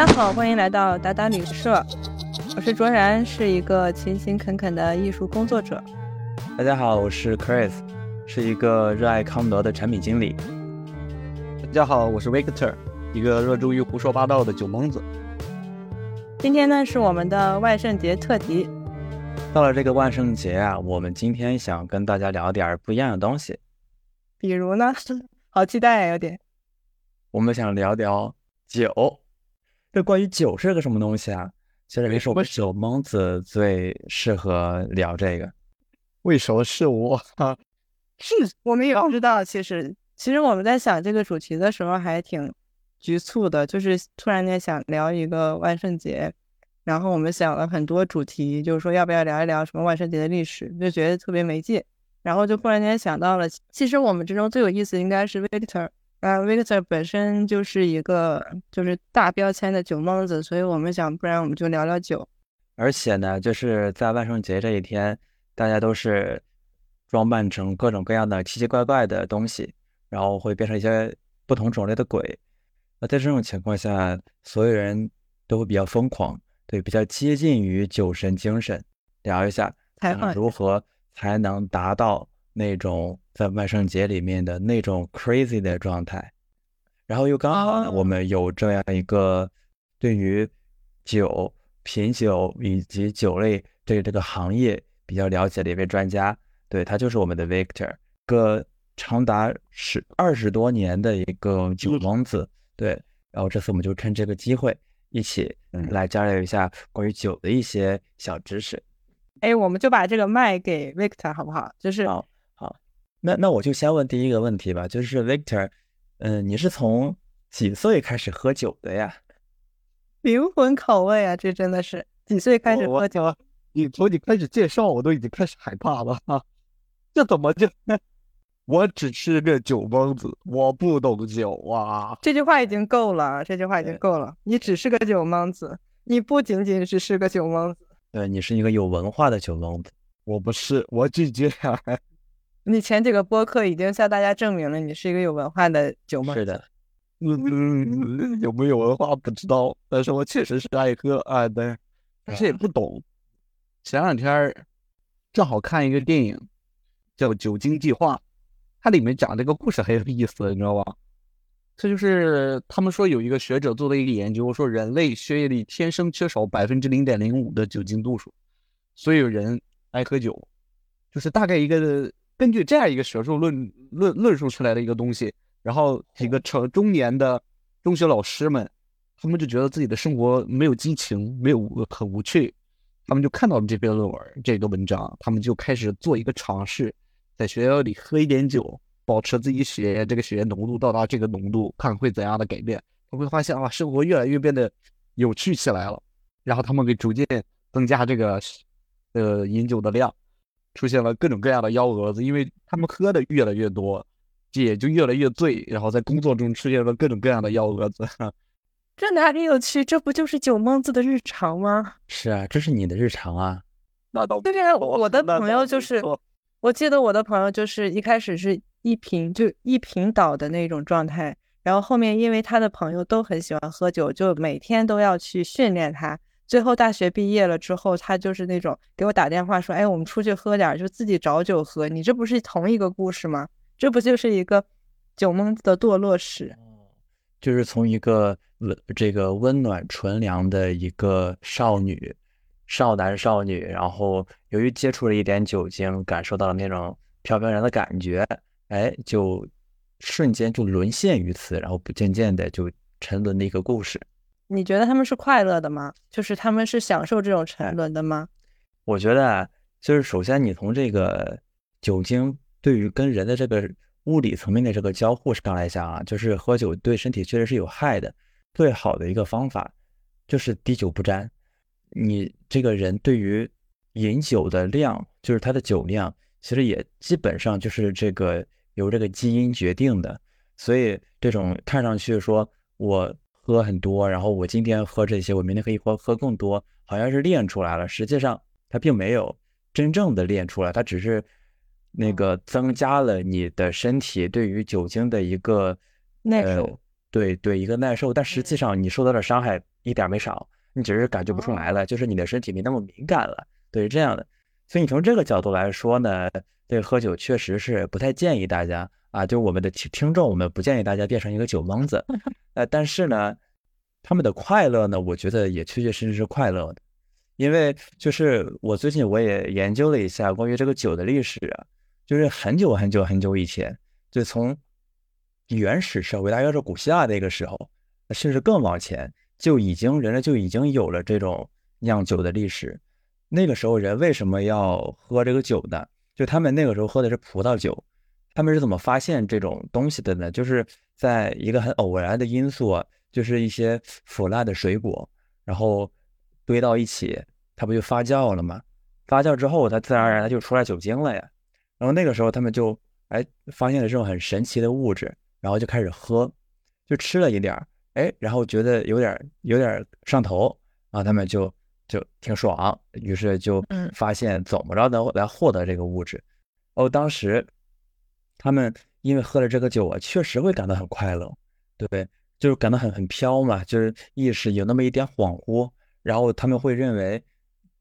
家好，欢迎来到达达旅社，我是卓然，是一个勤勤恳恳的艺术工作者。大家好，我是 Chris，是一个热爱康德的产品经理。大家好，我是 Victor，一个热衷于胡说八道的酒蒙子。今天呢是我们的万圣节特辑。到了这个万圣节啊，我们今天想跟大家聊点不一样的东西。比如呢？好期待啊，有点。我们想聊聊酒。这关于酒是个什么东西啊？其实也是我们酒蒙子最适合聊这个。为什么是我？是我们也不知道。其实，其实我们在想这个主题的时候还挺局促的，就是突然间想聊一个万圣节，然后我们想了很多主题，就是说要不要聊一聊什么万圣节的历史，就觉得特别没劲。然后就忽然间想到了，其实我们之中最有意思应该是 Victor。啊，Victor 本身就是一个就是大标签的酒蒙子，所以我们想，不然我们就聊聊酒。而且呢，就是在万圣节这一天，大家都是装扮成各种各样的奇奇怪怪的东西，然后会变成一些不同种类的鬼。那在这种情况下，所有人都会比较疯狂，对，比较接近于酒神精神。聊一下，如何才能达到那种。在万圣节里面的那种 crazy 的状态，然后又刚好呢，我们有这样一个对于酒品酒以及酒类对这个行业比较了解的一位专家，对他就是我们的 Victor，个长达十二十多年的一个酒王子，对，然后这次我们就趁这个机会一起来交流一下关于酒的一些小知识。哎，我们就把这个麦给 Victor 好不好？就是。那那我就先问第一个问题吧，就是 Victor，嗯，你是从几岁开始喝酒的呀？灵魂拷问啊，这真的是几岁开始喝酒？你从你开始介绍，我都已经开始害怕了啊！这怎么就？我只是个酒蒙子，我不懂酒啊！这句话已经够了，这句话已经够了。你只是个酒蒙子，你不仅仅是是个酒蒙子，对你是一个有文化的酒蒙子。我不是，我拒绝。你前几个播客已经向大家证明了你是一个有文化的酒吗。是的，嗯嗯，有没有文化不知道，但是我确实是爱喝啊，但但是也不懂。前两天正好看一个电影，叫《酒精计划》，它里面讲这个故事很有意思，你知道吧？这就是他们说有一个学者做的一个研究，说人类血液里天生缺少百分之零点零五的酒精度数，所以有人爱喝酒，就是大概一个。根据这样一个学术论论论述出来的一个东西，然后几个成中年的中学老师们，他们就觉得自己的生活没有激情，没有很无趣，他们就看到了这篇论文这个文章，他们就开始做一个尝试，在学校里喝一点酒，保持自己血液这个血液浓度到达这个浓度，看会怎样的改变。他会发现啊，生活越来越变得有趣起来了，然后他们给逐渐增加这个呃饮酒的量。出现了各种各样的幺蛾子，因为他们喝的越来越多，也就越来越醉，然后在工作中出现了各种各样的幺蛾子。这哪里有趣？这不就是酒蒙子的日常吗？是啊，这是你的日常啊。那倒对啊，我的朋友就是，我记得我的朋友就是一开始是一瓶就一瓶倒的那种状态，然后后面因为他的朋友都很喜欢喝酒，就每天都要去训练他。最后大学毕业了之后，他就是那种给我打电话说：“哎，我们出去喝点，就自己找酒喝。”你这不是同一个故事吗？这不就是一个酒蒙子的堕落史？就是从一个温这个温暖纯良的一个少女、少男少女，然后由于接触了一点酒精，感受到了那种飘飘然的感觉，哎，就瞬间就沦陷于此，然后不渐渐的就沉沦的一个故事。你觉得他们是快乐的吗？就是他们是享受这种沉沦的吗？我觉得啊，就是首先你从这个酒精对于跟人的这个物理层面的这个交互上来讲啊，就是喝酒对身体确实是有害的。最好的一个方法就是滴酒不沾。你这个人对于饮酒的量，就是他的酒量，其实也基本上就是这个由这个基因决定的。所以这种看上去说我。喝很多，然后我今天喝这些，我明天可以喝喝更多，好像是练出来了。实际上，它并没有真正的练出来，它只是那个增加了你的身体对于酒精的一个耐受。对对，一个耐受。但实际上，你受到的伤害一点没少，你只是感觉不出来了，就是你的身体没那么敏感了，对，是这样的。所以你从这个角度来说呢，这个喝酒确实是不太建议大家啊，就我们的听听众，我们不建议大家变成一个酒蒙子。呃，但是呢，他们的快乐呢，我觉得也确确实实是快乐的，因为就是我最近我也研究了一下关于这个酒的历史啊，就是很久很久很久以前，就从原始社会，大约是古希腊那个时候，甚至更往前，就已经人类就已经有了这种酿酒的历史。那个时候人为什么要喝这个酒呢？就他们那个时候喝的是葡萄酒，他们是怎么发现这种东西的呢？就是在一个很偶然的因素，啊，就是一些腐烂的水果，然后堆到一起，它不就发酵了吗？发酵之后，它自然而然它就出来酒精了呀。然后那个时候他们就哎发现了这种很神奇的物质，然后就开始喝，就吃了一点儿，哎，然后觉得有点有点上头，然后他们就。就挺爽，于是就发现怎么着能来获得这个物质。哦，当时他们因为喝了这个酒啊，确实会感到很快乐，对，就是感到很很飘嘛，就是意识有那么一点恍惚。然后他们会认为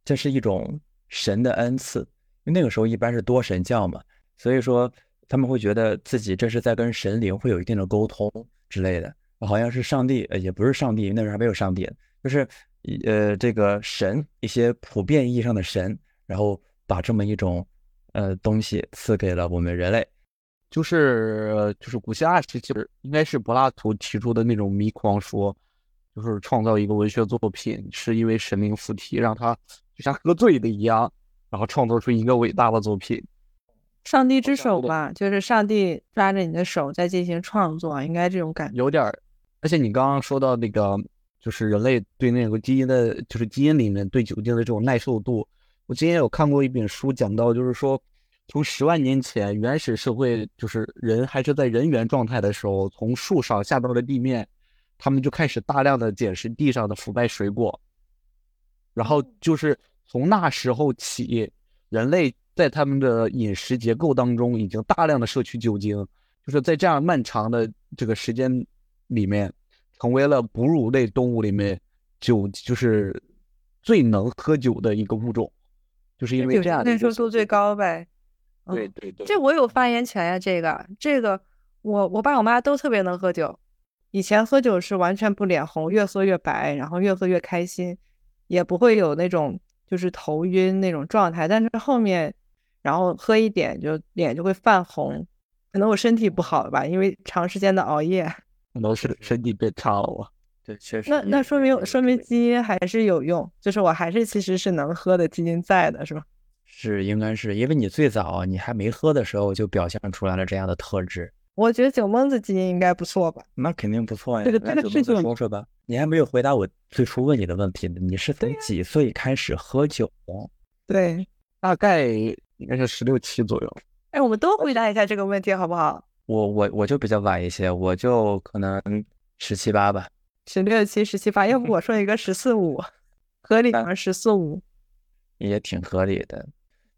这是一种神的恩赐，因为那个时候一般是多神教嘛，所以说他们会觉得自己这是在跟神灵会有一定的沟通之类的，好像是上帝，呃，也不是上帝，那时候还没有上帝，就是。呃，这个神一些普遍意义上的神，然后把这么一种呃东西赐给了我们人类，就是就是古希腊时期应该是柏拉图提出的那种迷狂说，就是创造一个文学作品是因为神灵附体，让他就像喝醉的一样，然后创作出一个伟大的作品。上帝之手吧，就是上帝抓着你的手在进行创作，应该这种感觉。有点儿，而且你刚刚说到那个。就是人类对那个基因的，就是基因里面对酒精的这种耐受度。我之前有看过一本书，讲到就是说，从十万年前原始社会，就是人还是在人猿状态的时候，从树上下到了地面，他们就开始大量的捡拾地上的腐败水果，然后就是从那时候起，人类在他们的饮食结构当中已经大量的摄取酒精，就是在这样漫长的这个时间里面。成为了哺乳类动物里面酒就是最能喝酒的一个物种，就是因为这样耐受度最高呗。对对对，这我有发言权呀。这个这个，我我爸我妈都特别能喝酒，以前喝酒是完全不脸红，越喝越白，然后越喝越开心，也不会有那种就是头晕那种状态。但是后面，然后喝一点就脸就会泛红，可能我身体不好吧，因为长时间的熬夜。可能是身体变差了吧？对，确实。那那说明说明基因还是有用，就是我还是其实是能喝的基因在的，是吧？是，应该是因为你最早你还没喝的时候就表现出来了这样的特质。我觉得酒蒙子基因应该不错吧？那肯定不错呀。这个这个事情说说吧，你还没有回答我最初问你的问题呢。你是从几岁开始喝酒？对，大概应该是十六七左右。哎，我们都回答一下这个问题好不好？我我我就比较晚一些，我就可能十七八吧，十六七、十七八，要不我说一个十四五，合理吗？十四五也挺合理的。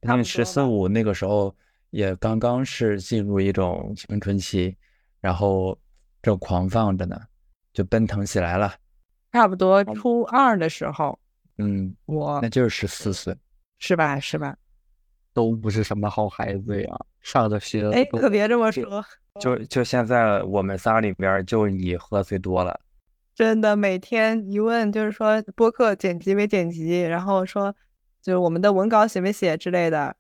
他们十四五那个时候也刚刚是进入一种青春期，然后正狂放着呢，就奔腾起来了。差不多初二的时候，嗯，我那就是十四岁，是吧？是吧？都不是什么好孩子呀，上的学哎，可别这么说。就就现在我们仨里边，就你喝最多了。真的，每天一问就是说播客剪辑没剪辑，然后说就是我们的文稿写没写之类的。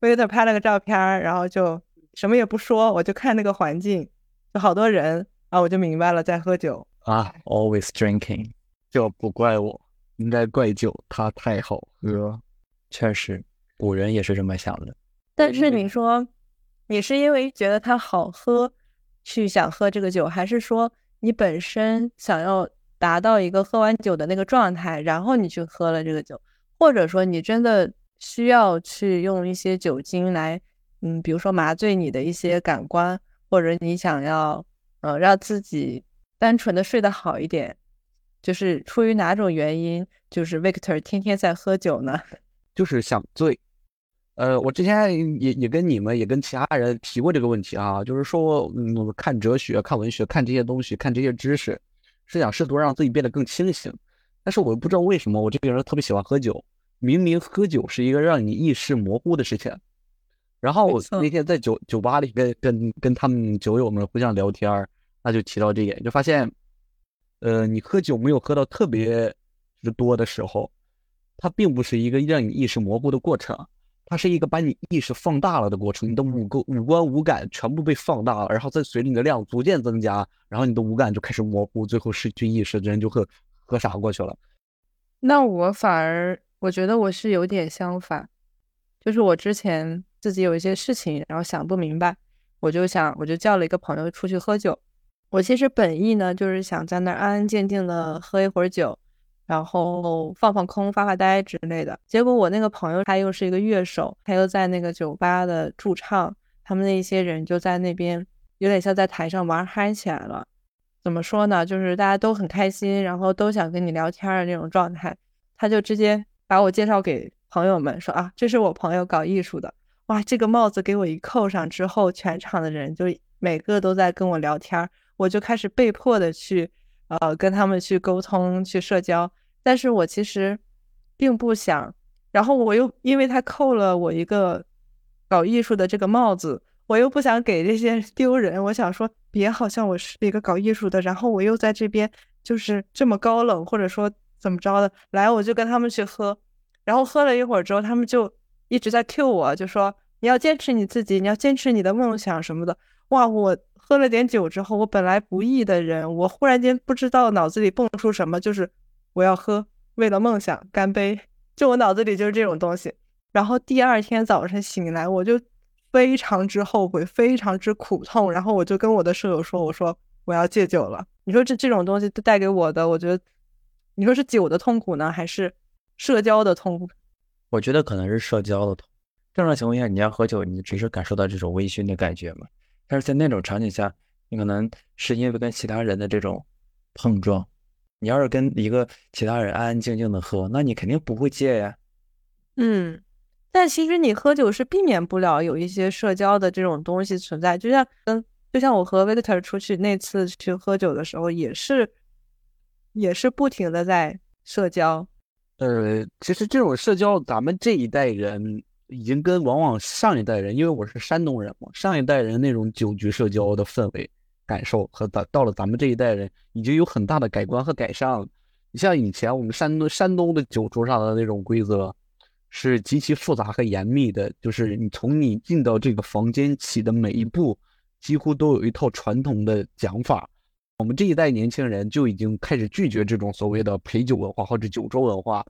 威特拍了个照片，然后就什么也不说，我就看那个环境，就好多人，啊我就明白了在喝酒啊，always drinking。这不怪我，应该怪酒，它太好喝。确实，古人也是这么想的。但是你说。你是因为觉得它好喝，去想喝这个酒，还是说你本身想要达到一个喝完酒的那个状态，然后你去喝了这个酒，或者说你真的需要去用一些酒精来，嗯，比如说麻醉你的一些感官，或者你想要，呃，让自己单纯的睡得好一点，就是出于哪种原因，就是 Victor 天天在喝酒呢？就是想醉。呃，我之前也也跟你们也跟其他人提过这个问题啊，就是说，嗯，看哲学、看文学、看这些东西、看这些知识，是想试图让自己变得更清醒。但是我又不知道为什么我这个人特别喜欢喝酒，明明喝酒是一个让你意识模糊的事情。然后我那天在酒酒吧里跟跟跟他们酒友们互相聊天儿，那就提到这一点，就发现，呃，你喝酒没有喝到特别之多的时候，它并不是一个让你意识模糊的过程，它是一个把你意识放大了的过程，你的五个五官五感全部被放大了，然后再随着你的量逐渐增加，然后你的五感就开始模糊，最后失去意识，人就喝喝傻过去了。那我反而我觉得我是有点相反，就是我之前自己有一些事情，然后想不明白，我就想我就叫了一个朋友出去喝酒。我其实本意呢就是想在那儿安安静静的喝一会儿酒，然后放放空、发发呆之类的。结果我那个朋友他又是一个乐手，他又在那个酒吧的驻唱，他们那些人就在那边有点像在台上玩嗨起来了。怎么说呢？就是大家都很开心，然后都想跟你聊天的那种状态。他就直接把我介绍给朋友们，说啊，这是我朋友搞艺术的。哇，这个帽子给我一扣上之后，全场的人就每个都在跟我聊天，我就开始被迫的去呃跟他们去沟通、去社交。但是我其实并不想，然后我又因为他扣了我一个搞艺术的这个帽子，我又不想给这些丢人，我想说别好像我是一个搞艺术的，然后我又在这边就是这么高冷，或者说怎么着的，来我就跟他们去喝，然后喝了一会儿之后，他们就一直在 cue 我，就说你要坚持你自己，你要坚持你的梦想什么的。哇，我喝了点酒之后，我本来不易的人，我忽然间不知道脑子里蹦出什么，就是我要喝，为了梦想干杯，就我脑子里就是这种东西。然后第二天早晨醒来，我就非常之后悔，非常之苦痛。然后我就跟我的舍友说：“我说我要戒酒了。”你说这这种东西带给我的，我觉得你说是酒的痛苦呢，还是社交的痛苦？我觉得可能是社交的痛。正常情况下，你要喝酒，你只是感受到这种微醺的感觉嘛。但是在那种场景下，你可能是因为跟其他人的这种碰撞。你要是跟一个其他人安安静静的喝，那你肯定不会戒呀。嗯，但其实你喝酒是避免不了有一些社交的这种东西存在，就像跟就像我和 Victor 出去那次去喝酒的时候，也是也是不停的在社交。呃，其实这种社交，咱们这一代人已经跟往往上一代人，因为我是山东人嘛，上一代人那种酒局社交的氛围感受和到到了咱们这一代人，已经有很大的改观和改善了。你像以前我们山东山东的酒桌上的那种规则，是极其复杂和严密的，就是你从你进到这个房间起的每一步，几乎都有一套传统的讲法。我们这一代年轻人就已经开始拒绝这种所谓的陪酒文化或者酒桌文化。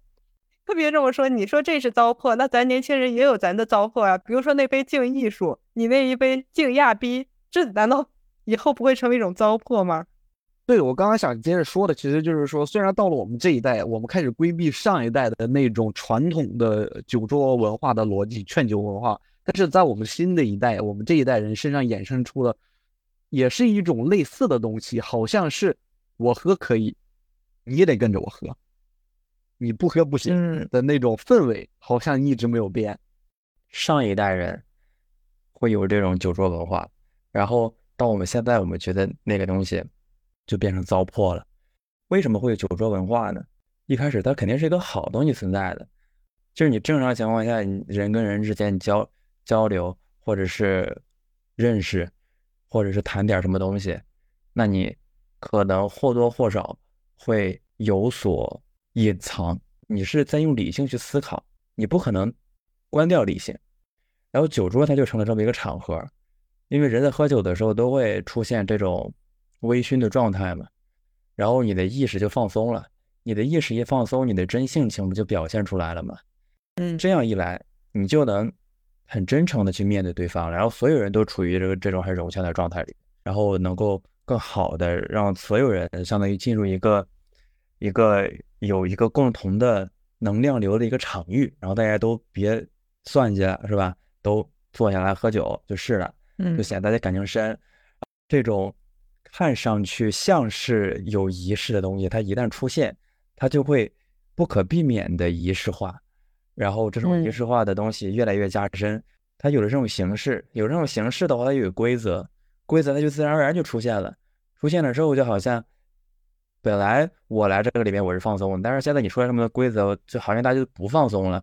特别这么说，你说这是糟粕，那咱年轻人也有咱的糟粕啊。比如说那杯敬艺术，你那一杯敬亚逼，这难道 以后不会成为一种糟粕吗？对，我刚刚想接着说的，其实就是说，虽然到了我们这一代，我们开始规避上一代的那种传统的酒桌文化的逻辑、劝酒文化，但是在我们新的一代，我们这一代人身上衍生出了，也是一种类似的东西，好像是我喝可以，你也得跟着我喝，你不喝不行嗯的那种氛围，好像一直没有变。上一代人会有这种酒桌文化，然后到我们现在，我们觉得那个东西就变成糟粕了。为什么会有酒桌文化呢？一开始它肯定是一个好东西存在的，就是你正常情况下，你人跟人之间交交流，或者是认识，或者是谈点什么东西，那你可能或多或少会有所隐藏，你是在用理性去思考，你不可能关掉理性。然后酒桌它就成了这么一个场合，因为人在喝酒的时候都会出现这种微醺的状态嘛，然后你的意识就放松了，你的意识一放松，你的真性情不就表现出来了吗？嗯这样一来，你就能很真诚的去面对对方，然后所有人都处于这个这种很融洽的状态里，然后能够更好的让所有人相当于进入一个一个有一个共同的能量流的一个场域，然后大家都别算计了，是吧？都坐下来喝酒就是了，嗯就显得大家感情深。这种看上去像是有仪式的东西，它一旦出现，它就会不可避免的仪式化。然后这种仪嗯式化的东西越来越加深，它有了这种形式，有这种形式的话，它就有规则，规则它就自然而然就出现了。出现了之后，就好像本来我来这个里面我是放松的，但是现在你说什么多规则，就好像大家就不放松了，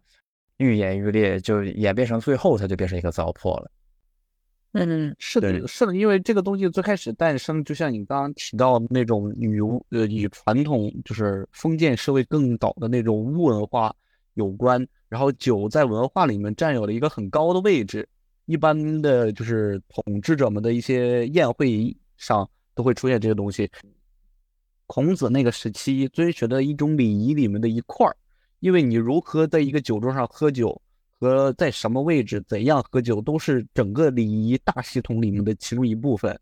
愈演愈烈，就演变成最后它就变成一个糟粕了。嗯，是的，是的，因为这个东西最开始诞生，就像你刚刚提到的那种与呃与传统就是封建社会更早的那种巫文化有关，然后酒在文化里面占有了一个很高的位置，一般的就是统治者们的一些宴会上都会出现这些东西。孔子那个时期遵循的一种礼仪里面的一块儿，因为你如何在一个酒桌上喝酒。和在什么位置、怎样喝酒，都是整个礼仪大系统里面的其中一部分。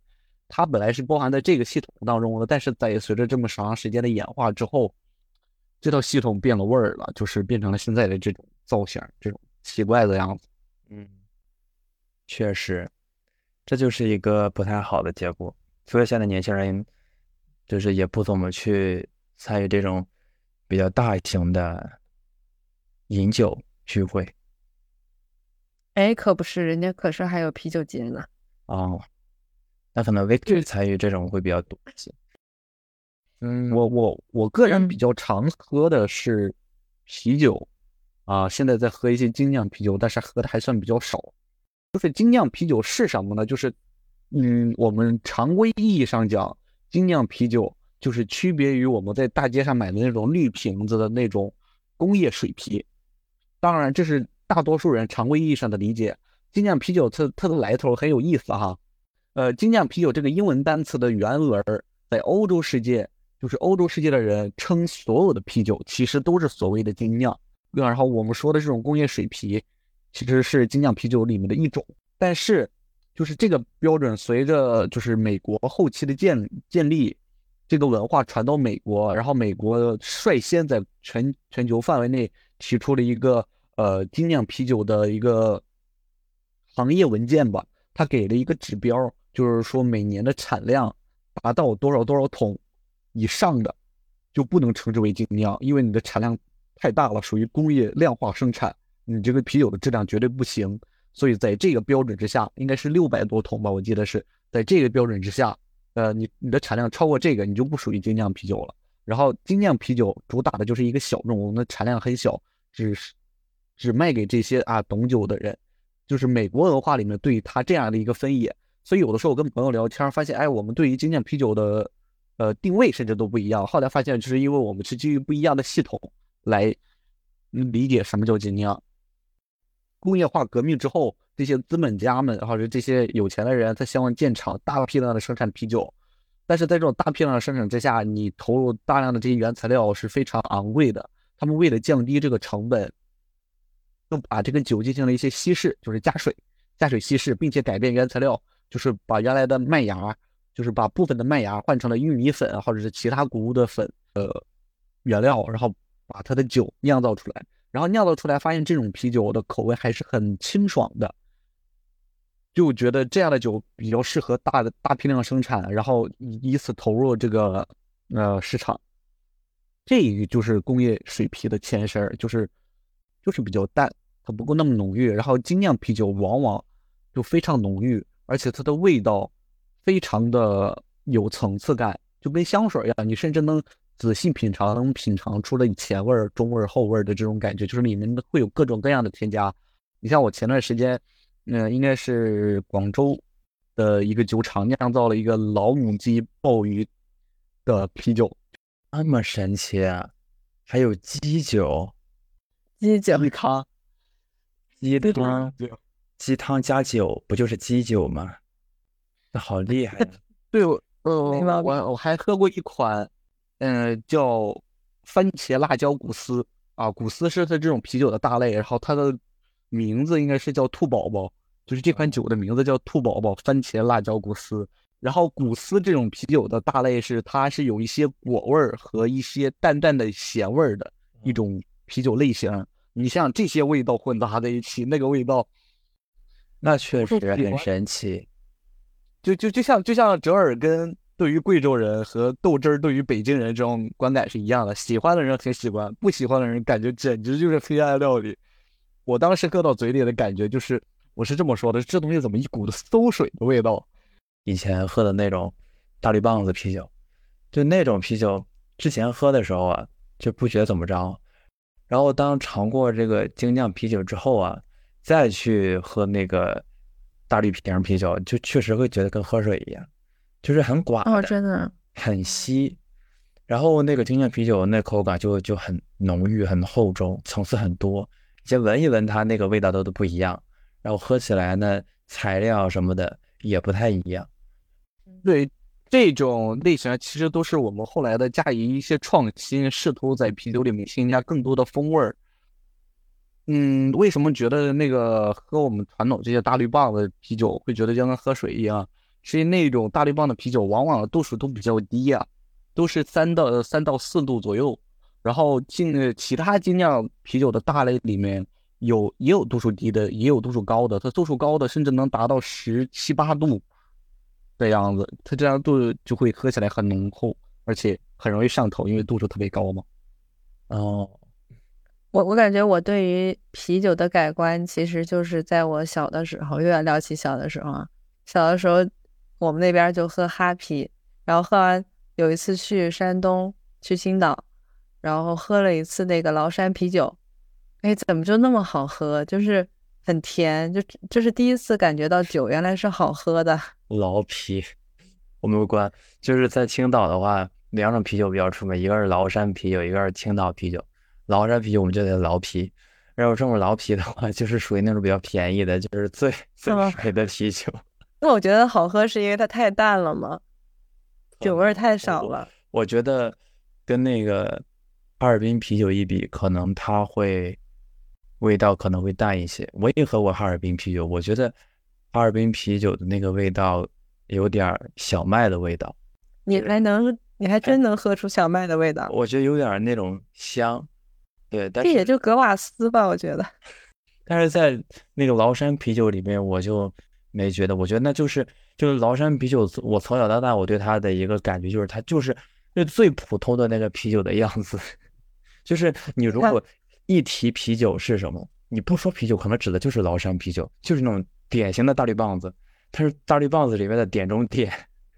它本来是包含在这个系统当中的，但是在随着这么长时间的演化之后，这套系统变了味儿了，就是变成了现在的这种造型、这种奇怪的样子。嗯，确实，这就是一个不太好的结果。所以现在年轻人就是也不怎么去参与这种比较大型的饮酒聚会。哎，可不是，人家可是还有啤酒节呢。哦，那可能 Victor 参与这种会比较多一些。嗯，我我我个人比较常喝的是啤酒，啊，现在在喝一些精酿啤酒，但是喝的还算比较少。就是精酿啤酒是什么呢？就是，嗯，我们常规意义上讲，精酿啤酒就是区别于我们在大街上买的那种绿瓶子的那种工业水啤。当然，这是。大多数人常规意义上的理解，精酿啤酒它它的来头很有意思哈。呃，精酿啤酒这个英文单词的原文在欧洲世界，就是欧洲世界的人称所有的啤酒其实都是所谓的精酿。然后我们说的这种工业水啤，其实是精酿啤酒里面的一种。但是，就是这个标准随着就是美国后期的建建立，这个文化传到美国，然后美国率先在全全球范围内提出了一个。呃，精酿啤酒的一个行业文件吧，它给了一个指标，就是说每年的产量达到多少多少桶以上的，就不能称之为精酿，因为你的产量太大了，属于工业量化生产，你这个啤酒的质量绝对不行。所以在这个标准之下，应该是六百多桶吧，我记得是在这个标准之下，呃，你你的产量超过这个，你就不属于精酿啤酒了。然后精酿啤酒主打的就是一个小众，那产量很小，只是。只卖给这些啊懂酒的人，就是美国文化里面对他这样的一个分野。所以有的时候我跟朋友聊天，发现哎，我们对于精酿啤酒的呃定位甚至都不一样。后来发现，就是因为我们是基于不一样的系统来理解什么叫精酿。工业化革命之后，这些资本家们或者这些有钱的人，他希望建厂，大批量的生产啤酒。但是在这种大批量的生产之下，你投入大量的这些原材料是非常昂贵的。他们为了降低这个成本。就把这个酒进行了一些稀释，就是加水、加水稀释，并且改变原材料，就是把原来的麦芽，就是把部分的麦芽换成了玉米粉或者是其他谷物的粉，呃，原料，然后把它的酒酿造出来，然后酿造出来，发现这种啤酒的口味还是很清爽的，就觉得这样的酒比较适合大的大批量生产，然后以此投入这个呃市场，这就是工业水啤的前身，就是就是比较淡。它不够那么浓郁，然后精酿啤酒往往就非常浓郁，而且它的味道非常的有层次感，就跟香水一样，你甚至能仔细品尝，能品尝出了前味儿、中味儿、后味儿的这种感觉，就是里面会有各种各样的添加。你像我前段时间，嗯，应该是广州的一个酒厂酿造了一个老母鸡鲍鱼的啤酒，那么神奇啊！还有鸡酒，鸡酒你看。鸡汤，鸡汤加酒，不就是鸡酒吗？那好厉害！对，呃，我我还喝过一款，嗯，叫番茄辣椒古斯啊，古斯是它这种啤酒的大类，然后它的名字应该是叫兔宝宝，就是这款酒的名字叫兔宝宝番茄辣椒古斯。然后古斯这种啤酒的大类是它是有一些果味儿和一些淡淡的咸味儿的一种啤酒类型。你像这些味道混杂在一起，那个味道，那确实很神奇。就就就像就像折耳根对于贵州人和豆汁儿对于北京人这种观感是一样的，喜欢的人很喜欢，不喜欢的人感觉简直就是黑暗料理。我当时喝到嘴里的感觉就是，我是这么说的：这东西怎么一股子馊水的味道？以前喝的那种大绿棒子啤酒，就那种啤酒，之前喝的时候啊，就不觉得怎么着，然后当尝过这个精酿啤酒之后啊，再去喝那个大绿瓶啤酒，就确实会觉得跟喝水一样，就是很寡哦，真的，很稀。然后那个精酿啤酒那口感就就很浓郁、很厚重，层次很多，你先闻一闻它那个味道都都不一样，然后喝起来呢，材料什么的也不太一样。对这种类型，其实都是我们后来的加以一些创新，试图在啤酒里面添加更多的风味儿。嗯，为什么觉得那个喝我们传统这些大绿棒子啤酒会觉得就跟喝水一样？是因为那种大绿棒的啤酒往往度数都比较低呀、都是三到三到四度左右。然后精呃其他精酿啤酒的大类里面有也有度数低的，也有度数高的，它度数高的甚至能达到十七八度的样子，它这样度就会喝起来很浓厚，而且很容易上头，因为度数特别高嘛。哦，我我感觉我对于啤酒的改观，其实就是在我小的时候，又要聊起小的时候啊。小的时候，我们那边就喝哈啤，然后喝完有一次去山东，去青岛，然后喝了一次那个崂山啤酒，哎，怎么就那么好喝？就是很甜，就就是第一次感觉到酒原来是好喝的。崂啤，我没有关，就是在青岛的话，两种啤酒比较出名，一个是崂山啤酒，一个是青岛啤酒。崂山啤酒我们就叫崂啤，然后这种崂啤的话，就是属于那种比较便宜的，就是最最吗水的啤酒。那我觉得好喝是因为它太淡了吗？酒味儿太少了。我觉得跟那个哈尔滨啤酒一比，可能它会味道可能会淡一些。我也喝过哈尔滨啤酒，我觉得哈尔滨啤酒的那个味道有点儿小麦的味道，你还能，你还真能喝出小麦的味道。我觉得有点儿那种香。对，但是这也就格瓦斯吧，我觉得。但是在那个崂山啤酒里面，我就没觉得，我觉得那就是就是崂山啤酒，我从小到大我对它的一个感觉就是它就是那最普通的那个啤酒的样子，就是你如果一提啤酒是什么，你不说啤酒，可能指的就是崂山啤酒，就是那种典型的大绿棒子，它是大绿棒子里面的点中点。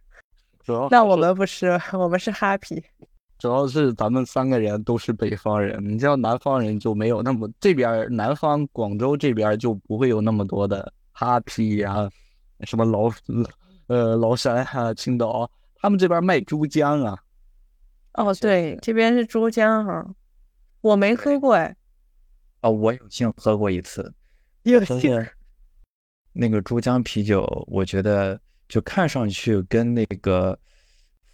主要那我们不是，我们是哈啤。主要是咱们三个人都是北方人，你知道南方人就没有那么这边儿南方广州这边儿就不会有那么多的哈啤呀、什么崂呃崂山啊、青岛，他们这边卖珠江啊，哦，对，这边是珠江哈，我没喝过哎。啊，我有幸喝过一次，有但是那个珠江啤酒，我觉得就看上去跟那个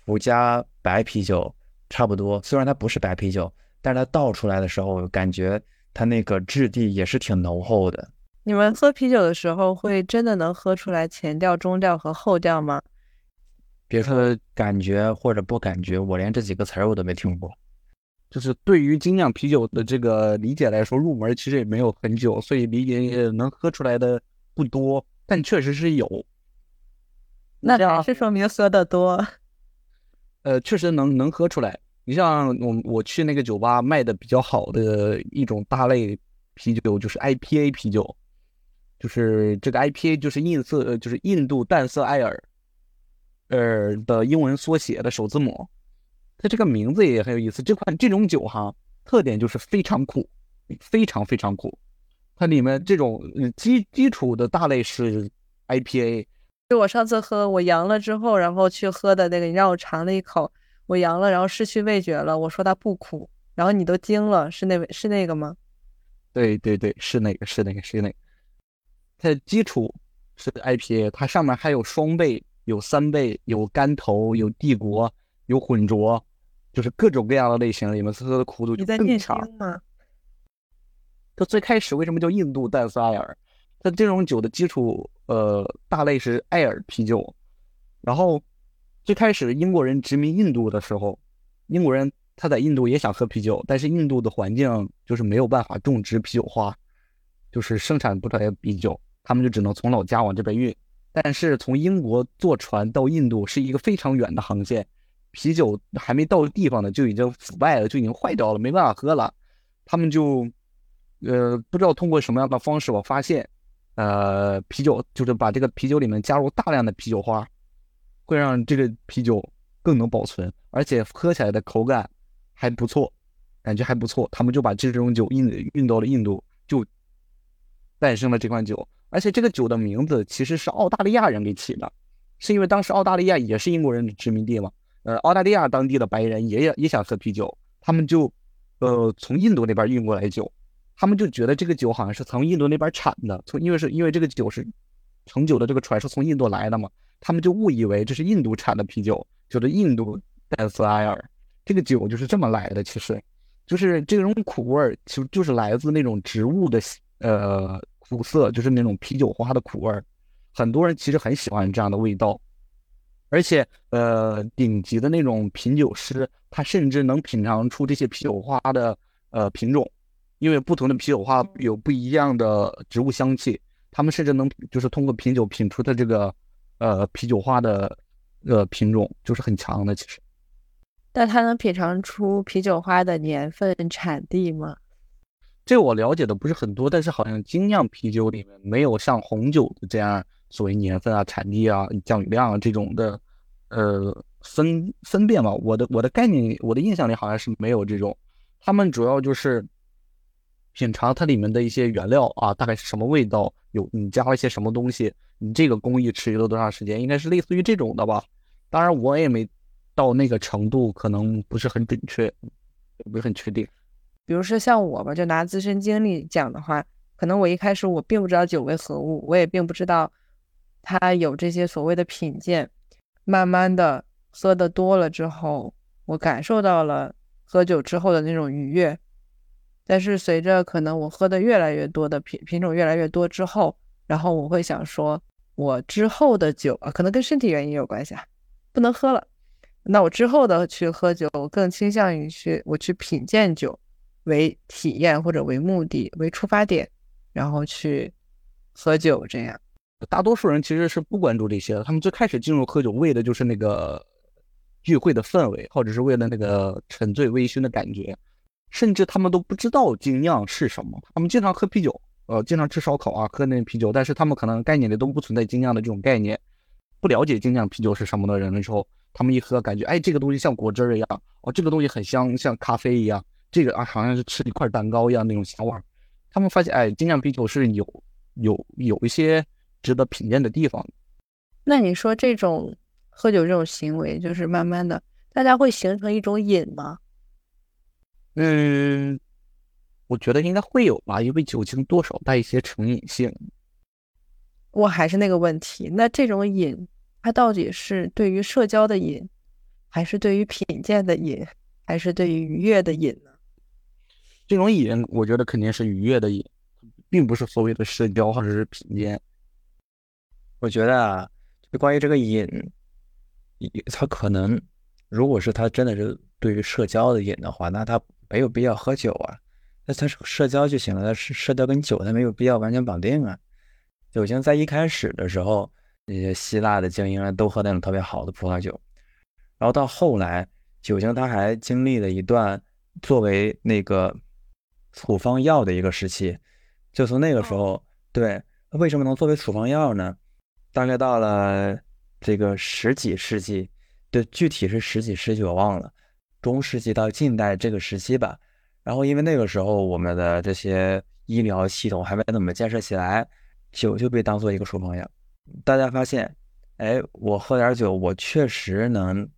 福佳白啤酒差不多。虽然它不是白啤酒，但是它倒出来的时候，感觉它那个质地也是挺浓厚的。你们喝啤酒的时候，会真的能喝出来前调、中调和后调吗？别说感觉或者不感觉，我连这几个词儿我都没听过。就是对于精酿啤酒的这个理解来说，入门其实也没有很久，所以理解也能喝出来的不多，但确实是有。那还是说明喝的多。呃，确实能能喝出来。你像我我去那个酒吧卖的比较好的一种大类啤酒，就是 IPA 啤酒，就是这个 IPA 就是印色，呃就是印度淡色艾尔，呃的英文缩写的首字母。它这个名字也很有意思。这款这种酒哈，特点就是非常苦，非常非常苦。它里面这种呃基基础的大类是 IPA，就我上次喝，我阳了之后，然后去喝的那个，你让我尝了一口，我阳了，然后失去味觉了。我说它不苦，然后你都惊了，是那是那个吗？对对对，是那个，是那个，是那个。它的基础是 IPA，它上面还有双倍、有三倍、有干头、有帝国、有混浊，就是各种各样的类型里面，它的苦度就你在念更强。经吗？它最开始为什么叫印度淡色艾尔？它这种酒的基础，呃，大类是艾尔啤酒。然后最开始英国人殖民印度的时候，英国人他在印度也想喝啤酒，但是印度的环境就是没有办法种植啤酒花，就是生产不出来啤酒，他们就只能从老家往这边运。但是从英国坐船到印度是一个非常远的航线，啤酒还没到地方呢，就已经腐败了，就已经坏掉了，没办法喝了。他们就，呃，不知道通过什么样的方式，我发现，呃，啤酒就是把这个啤酒里面加入大量的啤酒花，会让这个啤酒更能保存，而且喝起来的口感还不错，感觉还不错。他们就把这种酒运运到了印度，就诞生了这款酒。而且这个酒的名字其实是澳大利亚人给起的，是因为当时澳大利亚也是英国人的殖民地嘛。呃，澳大利亚当地的白人也也想喝啤酒，他们就呃从印度那边运过来酒，他们就觉得这个酒好像是从印度那边产的，从因为是因为这个酒是盛酒的这个船是从印度来的嘛，他们就误以为这是印度产的啤酒，觉得印度戴斯埃尔这个酒就是这么来的。其实，就是这种苦味儿，其实就是来自那种植物的呃苦涩，就是那种啤酒花的苦味儿。很多人其实很喜欢这样的味道。而且，呃，顶级的那种品酒师，他甚至能品尝出这些啤酒花的呃品种，因为不同的啤酒花有不一样的植物香气，他们甚至能就是通过品酒品出的这个呃啤酒花的呃品种，就是很强的。其实，但他能品尝出啤酒花的年份、产地吗？这我了解的不是很多，但是好像精酿啤酒里面没有像红酒的这样。所谓年份啊、产地啊、降雨量啊这种的，呃，分分辨嘛，我的我的概念，我的印象里好像是没有这种。他们主要就是品尝它里面的一些原料啊，大概是什么味道，有你加了一些什么东西，你这个工艺持续了多长时间，应该是类似于这种的吧。当然，我也没到那个程度，可能不是很准确，不是很确定。比如说像我吧，就拿自身经历讲的话，可能我一开始我并不知道酒为何物，我也并不知道。它有这些所谓的品鉴，慢慢的喝的多了之后，我感受到了喝酒之后的那种愉悦。但是随着可能我喝的越来越多的品品种越来越多之后，然后我会想说，我之后的酒啊，可能跟身体原因有关系啊，不能喝了。那我之后的去喝酒，我更倾向于去我去品鉴酒为体验或者为目的为出发点，然后去喝酒这样。大多数人其实是不关注这些的，他们最开始进入喝酒为的就是那个聚会的氛围，或者是为了那个沉醉微醺的感觉，甚至他们都不知道精酿是什么。他们经常喝啤酒，呃，经常吃烧烤啊，喝那啤酒，但是他们可能概念里都不存在精酿的这种概念，不了解精酿啤酒是什么的人的时候，他们一喝感觉，哎，这个东西像果汁一样，哦，这个东西很香，像咖啡一样，这个啊好像是吃一块蛋糕一样那种香味儿。他们发现，哎，精酿啤酒是有有有一些。值得品鉴的地方。那你说这种喝酒这种行为，就是慢慢的，大家会形成一种瘾吗？嗯，我觉得应该会有吧，因为酒精多少带一些成瘾性。我还是那个问题，那这种瘾，它到底是对于社交的瘾，还是对于品鉴的瘾，还是对于愉悦的瘾呢？这种瘾，我觉得肯定是愉悦的瘾，并不是所谓的社交或者是品鉴。我觉得啊，就关于这个瘾，他可能，如果是他真的是对于社交的瘾的话，那他没有必要喝酒啊，那他社交就行了。他社社交跟酒他没有必要完全绑定啊。酒精在一开始的时候，那些希腊的精英都喝那种特别好的葡萄酒，然后到后来，酒精它还经历了一段作为那个处方药的一个时期，就从那个时候，对，为什么能作为处方药呢？大概到了这个十几世纪，对，具体是十几世纪我忘了，中世纪到近代这个时期吧。然后因为那个时候我们的这些医疗系统还没怎么建设起来，酒就被当做一个处方药。大家发现，哎，我喝点酒，我确实能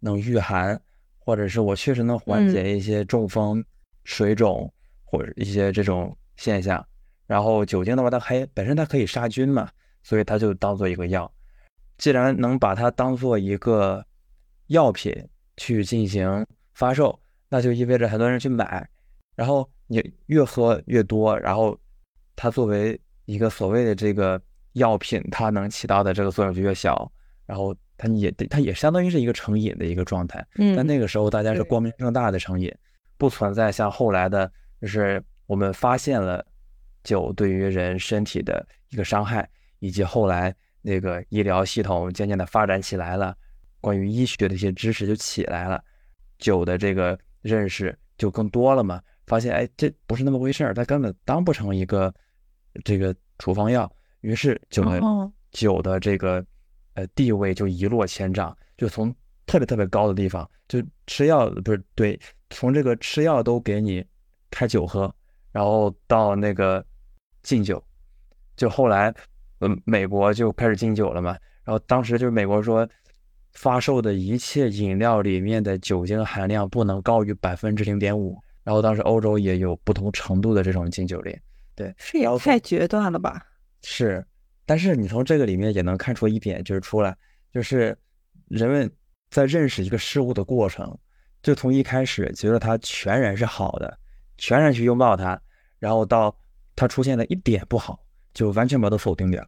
能御寒，或者是我确实能缓解一些中风、水肿或者一些这种现象。然后酒精的话，它还本身它可以杀菌嘛。所以它就当做一个药，既然能把它当做一个药品去进行发售，那就意味着很多人去买，然后你越喝越多，然后它作为一个所谓的这个药品，它能起到的这个作用就越小，然后它也它也相当于是一个成瘾的一个状态。嗯，但那个时候大家是光明正大的成瘾，不存在像后来的，就是我们发现了酒对于人身体的一个伤害。以及后来那个医疗系统渐渐的发展起来了，关于医学的一些知识就起来了，酒的这个认识就更多了嘛。发现哎，这不是那么回事儿，它根本当不成一个这个处方药。于是酒的酒的这个呃地位就一落千丈，就从特别特别高的地方，就吃药不是对，从这个吃药都给你开酒喝，然后到那个禁酒，就后来嗯美国就开始禁酒了嘛，然后当时就是美国说发售的一切饮料里面的酒精含量不能高于百分之零点五，然后当时欧洲也有不同程度的这种禁酒令，对，这也太决断了吧？是，但是你从这个里面也能看出一点，就是出来就是人们。在认识一个事物的过程，就从一开始觉得它全然是好的，全然去拥抱它，然后到它出现的一点不好，就完全把它否定掉，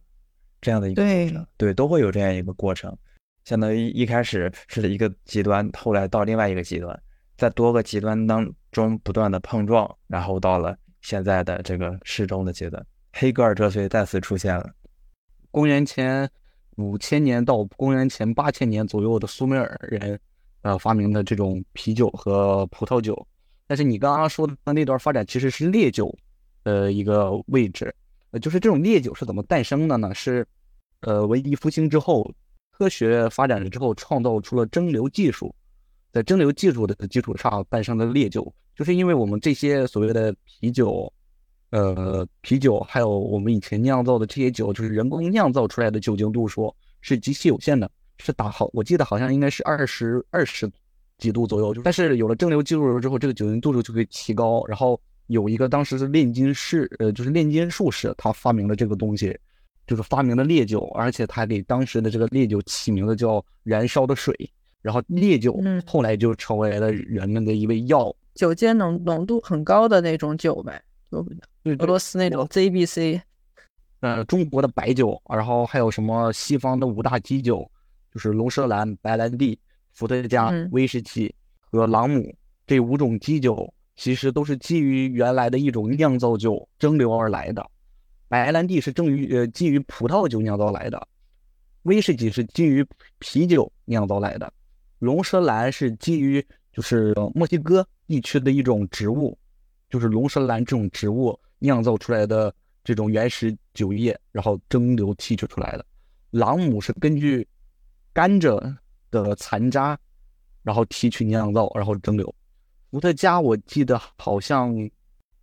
这样的一个过程，对，都会有这样一个过程，相当于一开始是一个极端，后来到另外一个极端，在多个极端当中不断的碰撞，然后到了现在的这个适中的阶段，黑格尔哲学再次出现了，公元前。五千年到公元前八千年左右的苏美尔人，呃，发明的这种啤酒和葡萄酒。但是你刚刚说的那段发展其实是烈酒，呃，一个位置。呃，就是这种烈酒是怎么诞生的呢？是，呃，文艺复兴之后，科学发展了之后，创造出了蒸馏技术，在蒸馏技术的基础上诞生的烈酒，就是因为我们这些所谓的啤酒。呃，啤酒还有我们以前酿造的这些酒，就是人工酿造出来的酒精度数是极其有限的，是打好，我记得好像应该是二十二十几度左右。但是有了蒸馏技术之后，这个酒精度数就可以提高。然后有一个当时是炼金士，呃，就是炼金术士，他发明了这个东西，就是发明了烈酒，而且他给当时的这个烈酒起名字叫燃烧的水。然后烈酒后来就成为了人们的一味药，酒精浓浓度很高的那种酒呗，就。俄罗斯那种 ZBC，呃，中国的白酒，然后还有什么西方的五大基酒，就是龙舌兰、白兰地、伏特加、威士忌和朗姆这五种基酒，其实都是基于原来的一种酿造酒蒸馏而来的。白兰地是正于呃基于葡萄酒酿造来的，威士忌是基于啤酒酿造来的，龙舌兰是基于就是墨西哥地区的一种植物，就是龙舌兰这种植物。酿造出来的这种原始酒液，然后蒸馏提取出来的。朗姆是根据甘蔗的残渣，然后提取酿造，然后蒸馏。伏特加我记得好像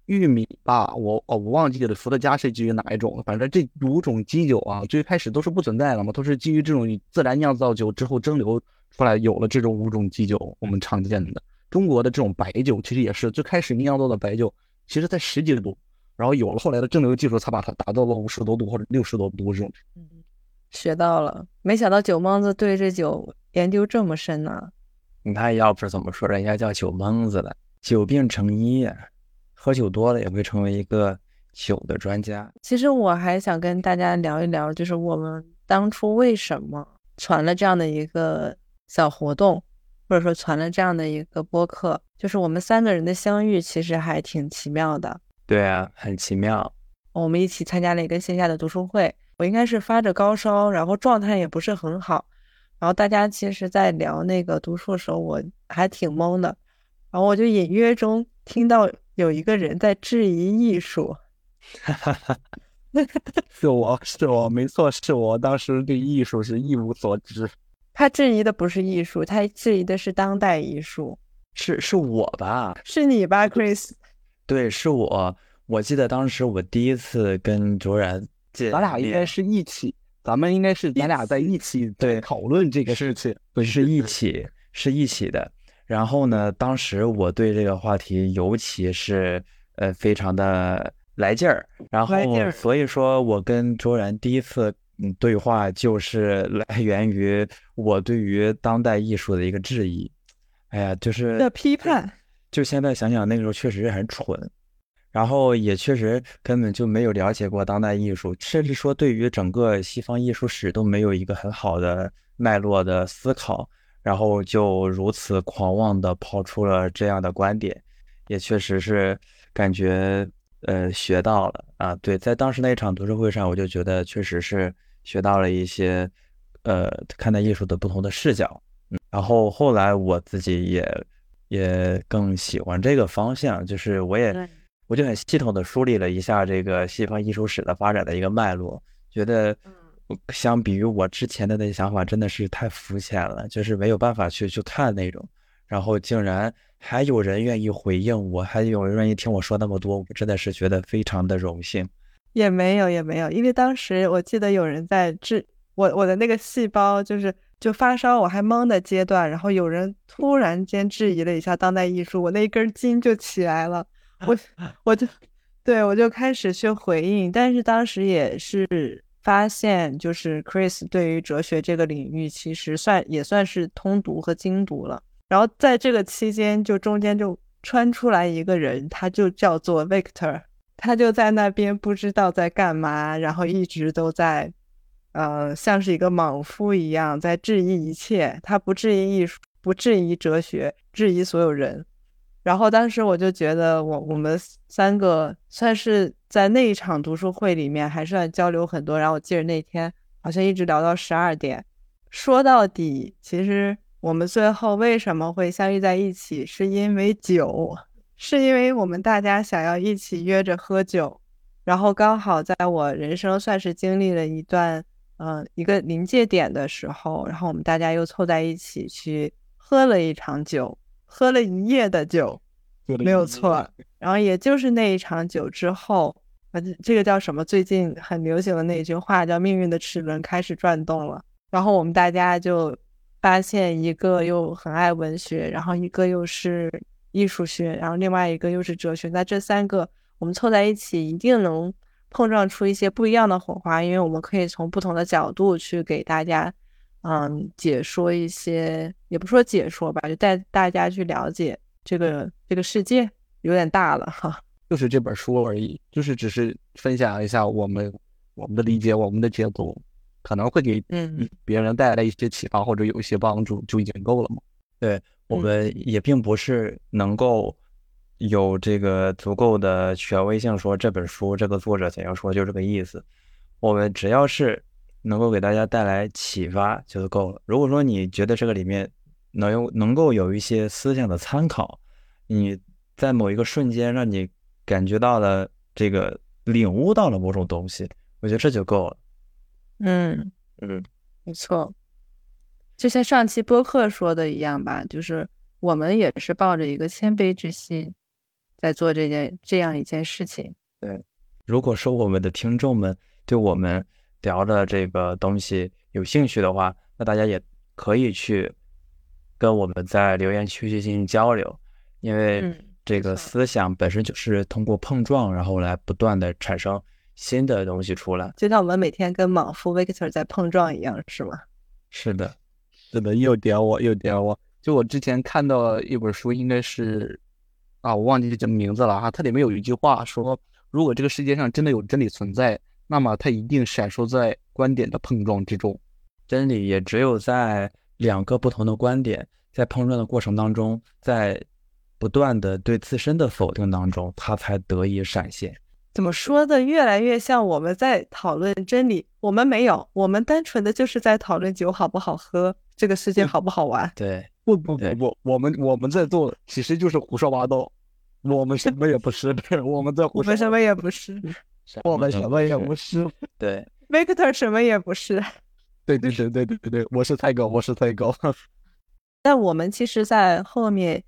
玉米吧，我哦我忘记了伏特加是基于哪一种。反正这五种基酒啊，最开始都是不存在的嘛，都是基于这种自然酿造酒之后蒸馏出来，有了这种五种基酒，我们常见的中国的这种白酒其实也是最开始酿造的白酒，其实在十几度。然后有了后来的蒸馏技术，才把它达到了五十多度或者六十多度这种。嗯，学到了，没想到酒蒙子对这酒研究这么深呢。你看，要不是怎么说人家叫酒蒙子的，久病成医呀，喝酒多了也会成为一个酒的专家。其实我还想跟大家聊一聊，就是我们当初为什么传了这样的一个小活动，或者说传了这样的一个播客，就是我们三个人的相遇，其实还挺奇妙的。对啊，很奇妙。我们一起参加了一个线下的读书会，我应该是发着高烧，然后状态也不是很好。然后大家其实，在聊那个读书的时候，我还挺懵的。然后我就隐约中听到有一个人在质疑艺术。哈哈哈，是我是我，没错，是我。当时对艺术是一无所知。他质疑的不是艺术，他质疑的是当代艺术。是是我吧？是你吧，Chris？对，是我。我记得当时我第一次跟卓然，咱俩应该是一起，咱们应该是咱俩在一起对讨论这个事情，不是一起，是一起的。然后呢，当时我对这个话题尤其是呃非常的来劲儿。然后所以说我跟卓然第一次嗯对话就是来源于我对于当代艺术的一个质疑。哎呀，就是的批判。就现在想想，那个时候确实是很蠢，然后也确实根本就没有了解过当代艺术，甚至说对于整个西方艺术史都没有一个很好的脉络的思考，然后就如此狂妄的抛出了这样的观点，也确实是感觉呃学到了啊。对，在当时那场读书会上，我就觉得确实是学到了一些呃看待艺术的不同的视角。嗯，然后后来我自己也。也更喜欢这个方向，就是我也我就很系统的梳理了一下这个西方艺术史的发展的一个脉络，觉得相比于我之前的那些想法，真的是太肤浅了，就是没有办法去去看那种。然后竟然还有人愿意回应我，还有人愿意听我说那么多，我真的是觉得非常的荣幸。也没有，也没有，因为当时我记得有人在治我，我的那个细胞就是就发烧，我还懵的阶段，然后有人突然间质疑了一下当代艺术，我那根筋就起来了，我我就对我就开始去回应，但是当时也是发现，就是 Chris 对于哲学这个领域其实算也算是通读和精读了，然后在这个期间就中间就穿出来一个人，他就叫做 Victor。他就在那边不知道在干嘛，然后一直都在，呃，像是一个莽夫一样在质疑一切。他不质疑艺术，不质疑哲学，质疑所有人。然后当时我就觉得，我我们三个算是在那一场读书会里面还算交流很多。然后我记得那天好像一直聊到十二点。说到底，其实我们最后为什么会相遇在一起，是因为酒。是因为我们大家想要一起约着喝酒，然后刚好在我人生算是经历了一段，嗯，一个临界点的时候，然后我们大家又凑在一起去喝了一场酒，喝了一夜的酒，没有错。然后也就是那一场酒之后，啊，这个叫什么？最近很流行的那一句话叫“命运的齿轮开始转动了”。然后我们大家就发现，一个又很爱文学，然后一个又是。艺术学，然后另外一个又是哲学，那这三个我们凑在一起，一定能碰撞出一些不一样的火花，因为我们可以从不同的角度去给大家，嗯，解说一些，也不说解说吧，就带大家去了解这个这个世界，有点大了哈。就是这本书而已，就是只是分享一下我们我们的理解，我们的解读，可能会给嗯别人带来一些启发或者有一些帮助，就已经够了嘛。对。我们也并不是能够有这个足够的权威性，说这本书这个作者怎样说就这个意思。我们只要是能够给大家带来启发就够了。如果说你觉得这个里面能有能够有一些思想的参考，你在某一个瞬间让你感觉到了这个领悟到了某种东西，我觉得这就够了。嗯嗯，没错。就像上期播客说的一样吧，就是我们也是抱着一个谦卑之心，在做这件这样一件事情。对，如果说我们的听众们对我们聊的这个东西有兴趣的话，那大家也可以去跟我们在留言区去进行交流，因为这个思想本身就是通过碰撞，然后来不断的产生新的东西出来，就像我们每天跟莽夫 Victor 在碰撞一样，是吗？是的。是的又点我，又点我。就我之前看到一本书，应该是啊，我忘记这名字了哈。它里面有一句话说：如果这个世界上真的有真理存在，那么它一定闪烁在观点的碰撞之中。真理也只有在两个不同的观点在碰撞的过程当中，在不断的对自身的否定当中，它才得以闪现。怎么说的？越来越像我们在讨论真理。我们没有，我们单纯的就是在讨论酒好不好喝。这个世界好不好玩？对，不不不不，我们我们在做，其实就是胡说八道。我们什么也不是，我们在胡说。我们什么也不是，我们什么也不是。对，Victor 什么也不是。对对对对对对对，我是太狗，我是太狗。但我们其实，在后面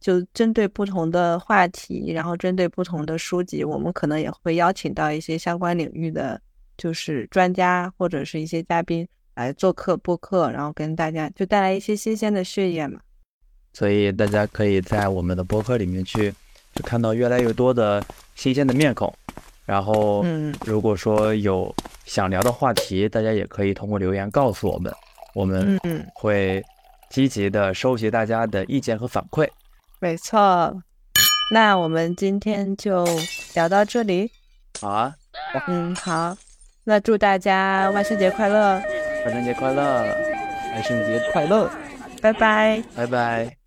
就针对不同的话题，然后针对不同的书籍，我们可能也会邀请到一些相关领域的，就是专家或者是一些嘉宾。来做客播客，然后跟大家就带来一些新鲜的血液嘛。所以大家可以在我们的播客里面去，就看到越来越多的新鲜的面孔。然后，嗯，如果说有想聊的话题，大家也可以通过留言告诉我们，我们会积极的收集大家的意见和反馈。没错，那我们今天就聊到这里。好啊，嗯，好，那祝大家万圣节快乐。万圣节快乐！万圣节快乐！拜拜！拜拜！